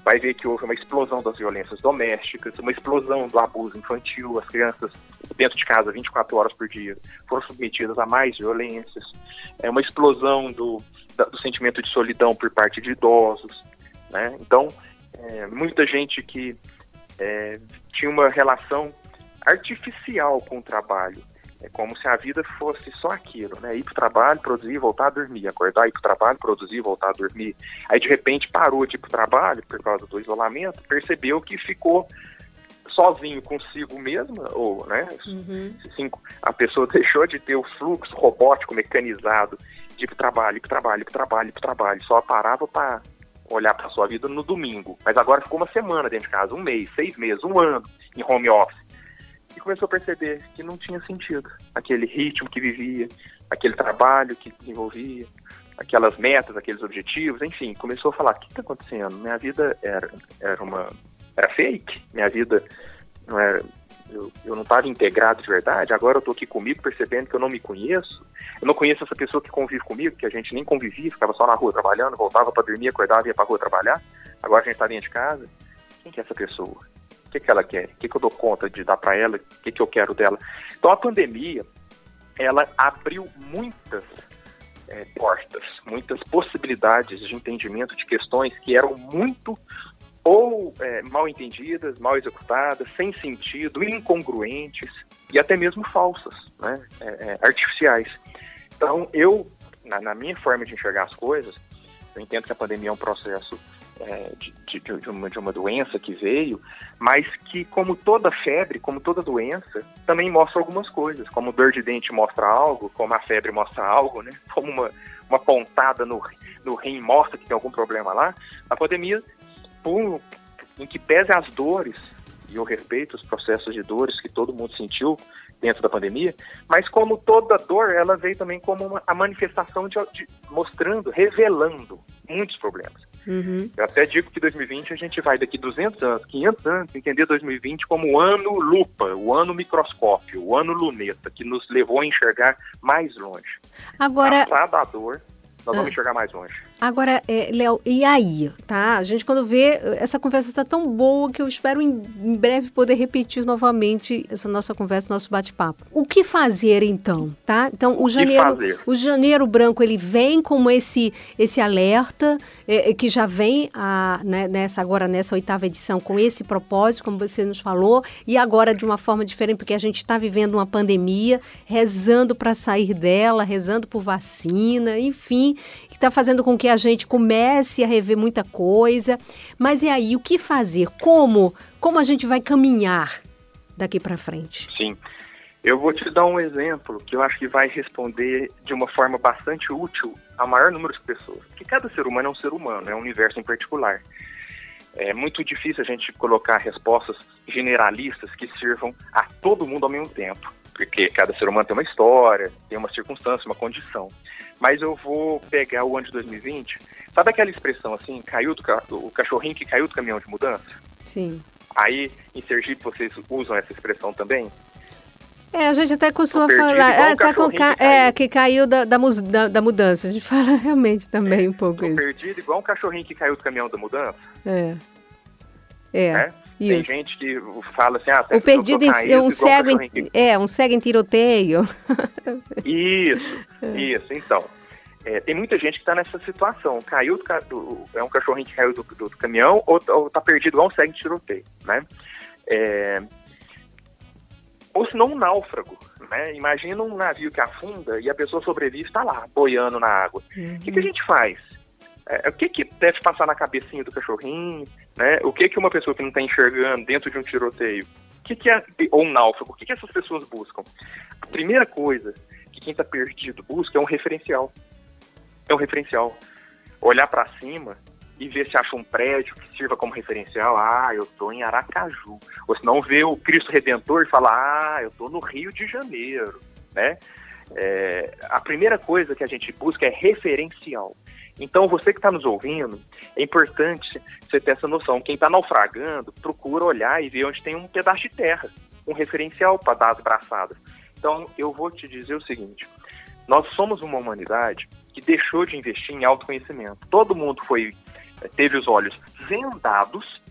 vai ver que houve uma explosão das violências domésticas, uma explosão do abuso infantil, as crianças dentro de casa 24 horas por dia foram submetidas a mais violências, é uma explosão do, do sentimento de solidão por parte de idosos, né? Então, é, muita gente que é, tinha uma relação artificial com o trabalho. É como se a vida fosse só aquilo, né? Ir para o trabalho, produzir, voltar a dormir, acordar, ir para o trabalho, produzir, voltar a dormir. Aí de repente parou de ir para o trabalho por causa do isolamento, percebeu que ficou sozinho consigo mesma, ou, né? Uhum. Assim, a pessoa deixou de ter o fluxo robótico, mecanizado, de ir pro trabalho, ir pro trabalho, ir pro trabalho, ir pro trabalho. Só parava para olhar para sua vida no domingo. Mas agora ficou uma semana dentro de casa, um mês, seis meses, um ano em home office. E começou a perceber que não tinha sentido aquele ritmo que vivia, aquele trabalho que desenvolvia, aquelas metas, aqueles objetivos, enfim, começou a falar, o que está acontecendo? Minha vida era, era uma era fake, minha vida não era, eu, eu não estava integrado de verdade, agora eu estou aqui comigo percebendo que eu não me conheço, eu não conheço essa pessoa que convive comigo, que a gente nem convivia, ficava só na rua trabalhando, voltava para dormir, acordava e ia para rua trabalhar, agora a gente está dentro de casa, quem que é essa pessoa? O que, que ela quer? O que, que eu dou conta de dar para ela? O que, que eu quero dela? Então a pandemia, ela abriu muitas é, portas, muitas possibilidades de entendimento de questões que eram muito ou é, mal entendidas, mal executadas, sem sentido, incongruentes e até mesmo falsas, né, é, é, artificiais. Então, eu, na, na, minha forma de enxergar as coisas, eu entendo que a pandemia é um processo é, de, de, de, uma, de uma doença que veio, mas que, como toda febre, como toda doença, também mostra algumas coisas, como dor de dente mostra algo, como a febre mostra algo, né, como uma, uma pontada no, no rim mostra que tem algum problema lá, a pandemia por, em que pese as dores, e eu respeito os processos de dores que todo mundo sentiu dentro da pandemia, mas como toda dor, ela veio também como uma, a manifestação de, de mostrando, revelando muitos problemas. Uhum. Eu até digo que 2020 a gente vai daqui 200 anos, 500 anos, entender 2020 como o ano lupa, o ano microscópio, o ano luneta, que nos levou a enxergar mais longe. Agora, Passada a dor, nós vamos enxergar mais longe. Agora, é, Léo, e aí, tá? A gente quando vê, essa conversa está tão boa que eu espero em, em, breve poder repetir novamente essa nossa conversa, nosso bate-papo. O que fazer então, tá? Então, o, o janeiro, o janeiro branco, ele vem como esse esse alerta é, que já vem a, né, nessa agora nessa oitava edição com esse propósito, como você nos falou, e agora de uma forma diferente, porque a gente está vivendo uma pandemia, rezando para sair dela, rezando por vacina, enfim, que está fazendo com que a gente comece a rever muita coisa. Mas e aí, o que fazer? Como? Como a gente vai caminhar daqui para frente? Sim. Eu vou te dar um exemplo que eu acho que vai responder de uma forma bastante útil a maior número de pessoas. Porque cada ser humano é um ser humano, é um universo em particular. É muito difícil a gente colocar respostas generalistas que sirvam a todo mundo ao mesmo tempo porque cada ser humano tem uma história, tem uma circunstância, uma condição. Mas eu vou pegar o ano de 2020. Sabe aquela expressão assim, caiu do ca... o cachorrinho que caiu do caminhão de mudança? Sim. Aí em Sergipe vocês usam essa expressão também? É, a gente até costuma falar, é, tá com ca... que caiu. é, que caiu da, da, da, da, mudança. A gente fala realmente também é, um pouco isso. perdido igual um cachorrinho que caiu do caminhão da mudança. É. É. Né? Isso. Tem gente que fala assim, ah, o perdido em, um cego em, que... é um cego em tiroteio. Isso, isso. Então, é, tem muita gente que está nessa situação. Caiu do, do, é um cachorrinho que caiu do, do, do caminhão ou, ou tá perdido igual um cego em tiroteio, né? É, ou se não um náufrago, né? Imagina um navio que afunda e a pessoa sobrevive está lá, boiando na água. O Uhum. que, que a gente faz? É, o que, que deve passar na cabecinha do cachorrinho? Né? O que, que uma pessoa que não está enxergando dentro de um tiroteio, que, que é, ou um náufrago, o que, que essas pessoas buscam? A primeira coisa que quem está perdido busca é um referencial. É um referencial. Olhar para cima e ver se acha um prédio que sirva como referencial. Ah, eu estou em Aracaju. Ou se não ver o Cristo Redentor e falar, ah, eu estou no Rio de Janeiro. Né? É, a primeira coisa que a gente busca é referencial. Então, você que está nos ouvindo, é importante você ter essa noção. Quem está naufragando, procura olhar e ver onde tem um pedaço de terra, um referencial para dar as braçadas. Então, eu vou te dizer o seguinte: nós somos uma humanidade que deixou de investir em autoconhecimento. Todo mundo foi teve os olhos vendados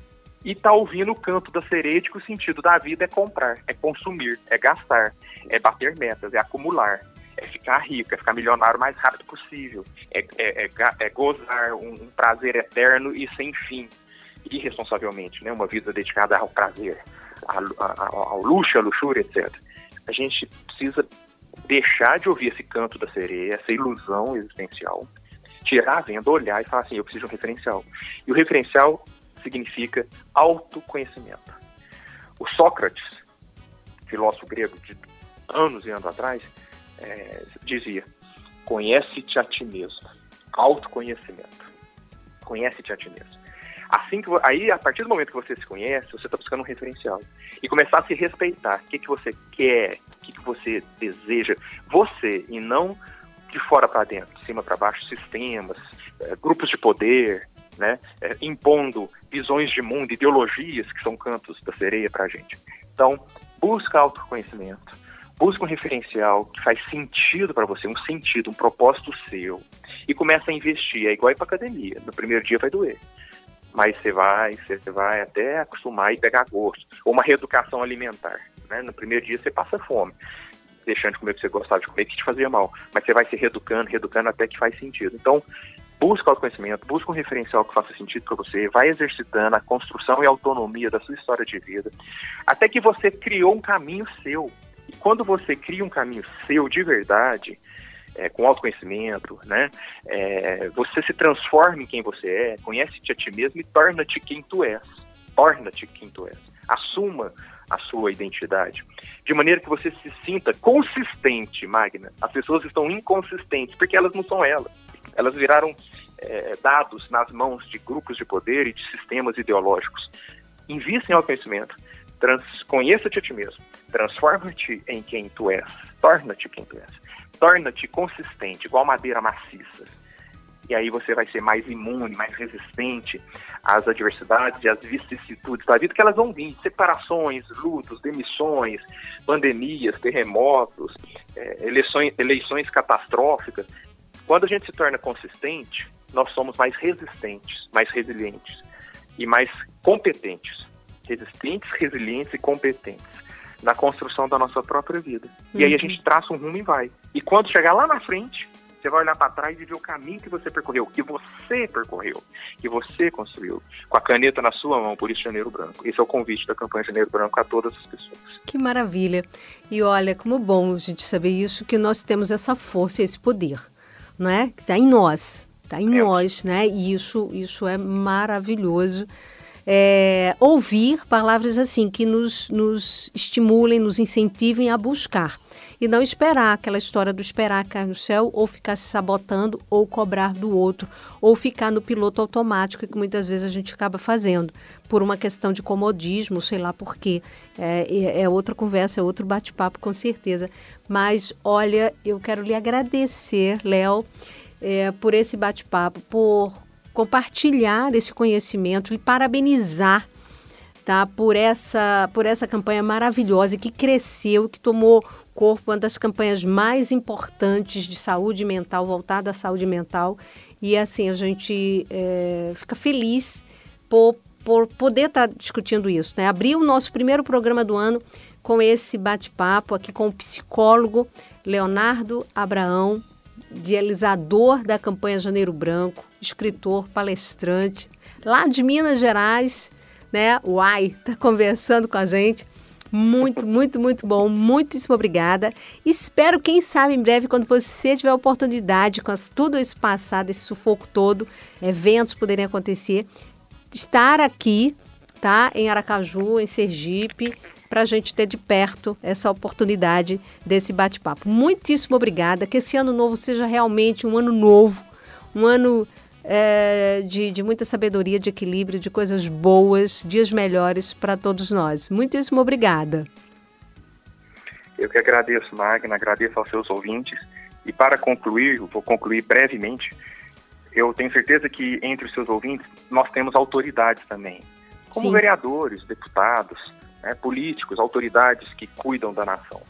e está ouvindo o canto da sereia de que o sentido da vida é comprar, é consumir, é gastar, é bater metas, é acumular é ficar rico, é ficar milionário o mais rápido possível, é, é, é, é gozar um, um, prazer eterno e sem fim, irresponsavelmente, né? uma vida dedicada ao prazer, ao, ao luxo, à luxúria, etc. A gente precisa deixar de ouvir esse canto da sereia, essa ilusão existencial, tirar a venda, olhar e falar assim, eu preciso de um referencial. E o referencial significa autoconhecimento. O Sócrates, filósofo grego de anos e anos atrás, é, dizia: conhece-te a ti mesmo. Autoconhecimento. Conhece-te a ti mesmo. Assim que, aí, a partir do momento que você se conhece, você está buscando um referencial. E começar a se respeitar. O que, que você quer, o que, que você deseja. Você, e não de fora para dentro, de cima para baixo, sistemas, eh, grupos de poder, né, eh, impondo visões de mundo, ideologias que são cantos da sereia para a gente. Então, busca autoconhecimento, busca um referencial que faz sentido para você, um sentido, um propósito seu, e começa a investir. É igual ir para academia. No primeiro dia vai doer mas você vai, você vai até acostumar e pegar gosto. Ou uma reeducação alimentar. Né? No primeiro dia você passa fome, deixando de comer o que você gostava de comer, que te fazia mal. Mas você vai se reeducando, reeducando até que faz sentido. Então, busca o conhecimento, busca um referencial que faça sentido para você, vai exercitando a construção e autonomia da sua história de vida, até que você criou um caminho seu. Quando você cria um caminho seu de verdade, é, com autoconhecimento, né? É, você se transforma em quem você é, conhece-te a ti mesmo e torna-te quem tu és. Torna-te quem tu és. Assuma a sua identidade. De maneira que você se sinta consistente, Magna. As pessoas estão inconsistentes porque elas não são elas. Elas viraram é, dados nas mãos de grupos de poder e de sistemas ideológicos. Invista em autoconhecimento. Conheça-te a ti mesmo. Transforma-te em quem tu és. Torna-te quem tu és torna-te consistente, igual madeira maciça. E aí você vai ser mais imune, mais resistente às adversidades e às vicissitudes da vida que elas vão vir. Separações, lutos, demissões, pandemias, terremotos, é, eleições, eleições catastróficas. Quando a gente se torna consistente, nós somos mais resistentes, mais resilientes e mais competentes. Resistentes, resilientes e competentes na construção da nossa própria vida. Uhum. E aí a gente traça um rumo e vai. E quando chegar lá na frente, você vai olhar para trás e ver o caminho que você percorreu, que você percorreu, que você construiu, com a caneta na sua mão, por isso Janeiro Branco. Esse é o convite da campanha Janeiro Branco a todas as pessoas. Que maravilha. E olha, como bom a gente saber isso, que nós temos essa força, esse poder, não é? Que está em nós, está em é. nós, né? E isso, isso é maravilhoso é, ouvir palavras assim que nos, nos estimulem, nos incentivem a buscar e não esperar aquela história do esperar cair no céu ou ficar se sabotando ou cobrar do outro ou ficar no piloto automático que muitas vezes a gente acaba fazendo por uma questão de comodismo, sei lá por quê. É, é, outra conversa, é outro bate-papo com certeza. Mas olha, eu quero lhe agradecer, Léo, é, por esse bate-papo, por compartilhar esse conhecimento e parabenizar tá, por, essa, por essa campanha maravilhosa que cresceu, que tomou corpo, uma das campanhas mais importantes de saúde mental, voltada à saúde mental. E assim, a gente é, fica feliz por, por poder estar tá discutindo isso. Né? Abrir o nosso primeiro programa do ano com esse bate-papo aqui com o psicólogo Leonardo Abraão, idealizador da campanha Janeiro Branco, escritor, palestrante, lá de Minas Gerais, né? Uai, está conversando com a gente. Muito, muito, muito bom. Muitíssimo obrigada. Espero, quem sabe, em breve, quando você tiver oportunidade, com tudo isso passado, esse sufoco todo, eventos poderem acontecer, estar aqui, tá? Em Aracaju, em Sergipe, para a gente ter de perto essa oportunidade desse bate-papo. Muitíssimo obrigada. Que esse ano novo seja realmente um ano novo, um ano é, de, de muita sabedoria, de equilíbrio, de coisas boas, dias melhores para todos nós. Muitíssimo obrigada. Eu que agradeço, Magna, agradeço aos seus ouvintes. E para concluir, vou concluir brevemente, eu tenho certeza que entre os seus ouvintes nós temos autoridades também, como Sim. vereadores, deputados, né, políticos, autoridades que cuidam da nação.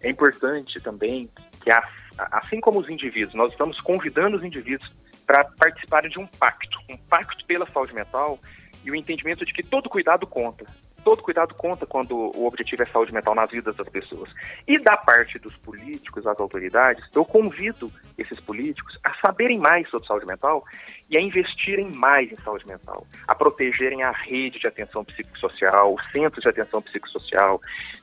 É importante também que, assim como os indivíduos, nós estamos convidando os indivíduos para participarem de um pacto, um pacto pela saúde mental e o entendimento de que todo cuidado conta. Todo cuidado conta quando o objetivo é saúde mental nas vidas das pessoas. E da parte dos políticos, das autoridades, eu convido esses políticos a saberem mais sobre saúde mental e a investirem mais em saúde mental, a protegerem a rede de atenção psicossocial, os centros de atenção psicossocial,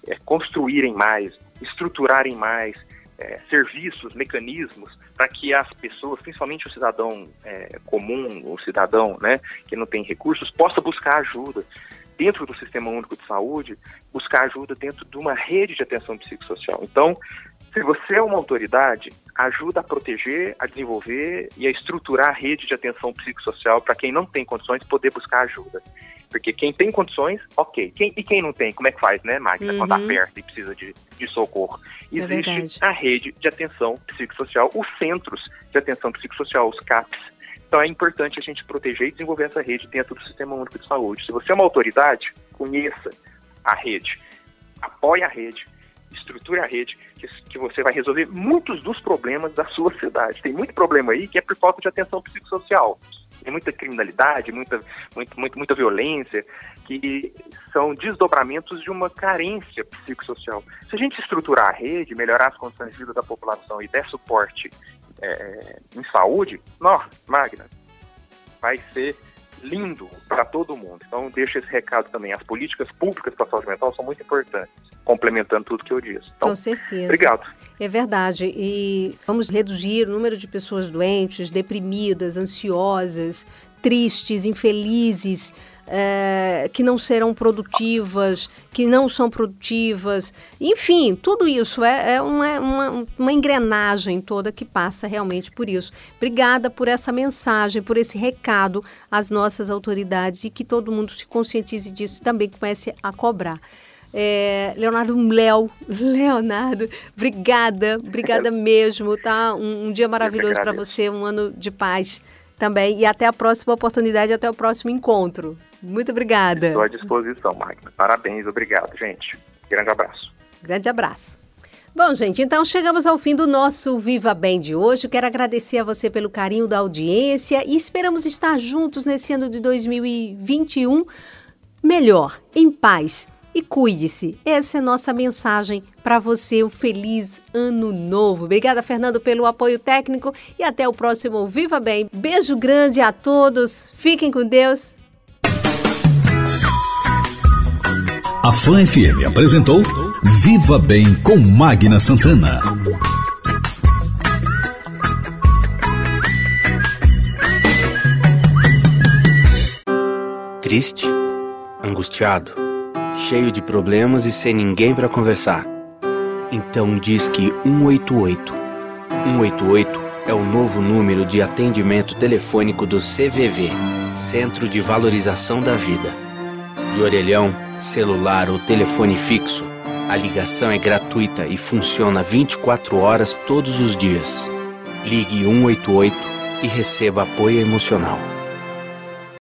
é, construírem mais, estruturarem mais é, serviços, mecanismos para que as pessoas, principalmente o cidadão é, comum, o cidadão né, que não tem recursos, possa buscar ajuda. Dentro do Sistema Único de Saúde, buscar ajuda dentro de uma rede de atenção psicossocial. Então, se você é uma autoridade, ajuda a proteger, a desenvolver e a estruturar a rede de atenção psicossocial para quem não tem condições poder buscar ajuda. Porque quem tem condições, ok. Quem, e quem não tem, como é que faz, né, Magna? Uhum. Quando aperta e precisa de, de socorro. É Existe verdade. a rede de atenção psicossocial, os centros de atenção psicossocial, os CAPs. Então é importante a gente proteger e desenvolver essa rede dentro do Sistema Único de Saúde. Se você é uma autoridade, conheça a rede, apoie a rede, estruture a rede, que, que você vai resolver muitos dos problemas da sua cidade. Tem muito problema aí que é por falta de atenção psicossocial. Tem muita criminalidade, muita, muita, muita, muita violência, que são desdobramentos de uma carência psicossocial. Se a gente estruturar a rede, melhorar as condições de vida da população e der suporte é, em saúde, nossa, Magna, vai ser lindo para todo mundo. Então, deixo esse recado também. As políticas públicas para a saúde mental são muito importantes, complementando tudo que eu disse. Então, Com certeza. Obrigado. É verdade. E vamos reduzir o número de pessoas doentes, deprimidas, ansiosas, tristes, infelizes, eh, que não serão produtivas, que não são produtivas. Enfim, tudo isso é, é uma, uma, uma engrenagem toda que passa realmente por isso. Obrigada por essa mensagem, por esse recado às nossas autoridades e que todo mundo se conscientize disso e também comece a cobrar. É, Leonardo Léo, Leonardo, obrigada, obrigada mesmo, tá? Um, um dia maravilhoso para você, um ano de paz também e até a próxima oportunidade, até o próximo encontro. Muito obrigada. Estou à disposição, Magna. Parabéns, obrigado, gente. Grande abraço. Grande abraço. Bom, gente, então chegamos ao fim do nosso Viva Bem de hoje. Quero agradecer a você pelo carinho da audiência e esperamos estar juntos nesse ano de 2021 melhor, em paz. E cuide-se. Essa é a nossa mensagem para você. Um feliz ano novo. Obrigada, Fernando, pelo apoio técnico e até o próximo Viva Bem. Beijo grande a todos. Fiquem com Deus. A Fã FM apresentou Viva Bem com Magna Santana. Triste, angustiado, cheio de problemas e sem ninguém para conversar. Então diz que 188. 188 é o novo número de atendimento telefônico do CVV, Centro de Valorização da Vida. De orelhão, celular ou telefone fixo, a ligação é gratuita e funciona 24 horas todos os dias. Ligue 188 e receba apoio emocional.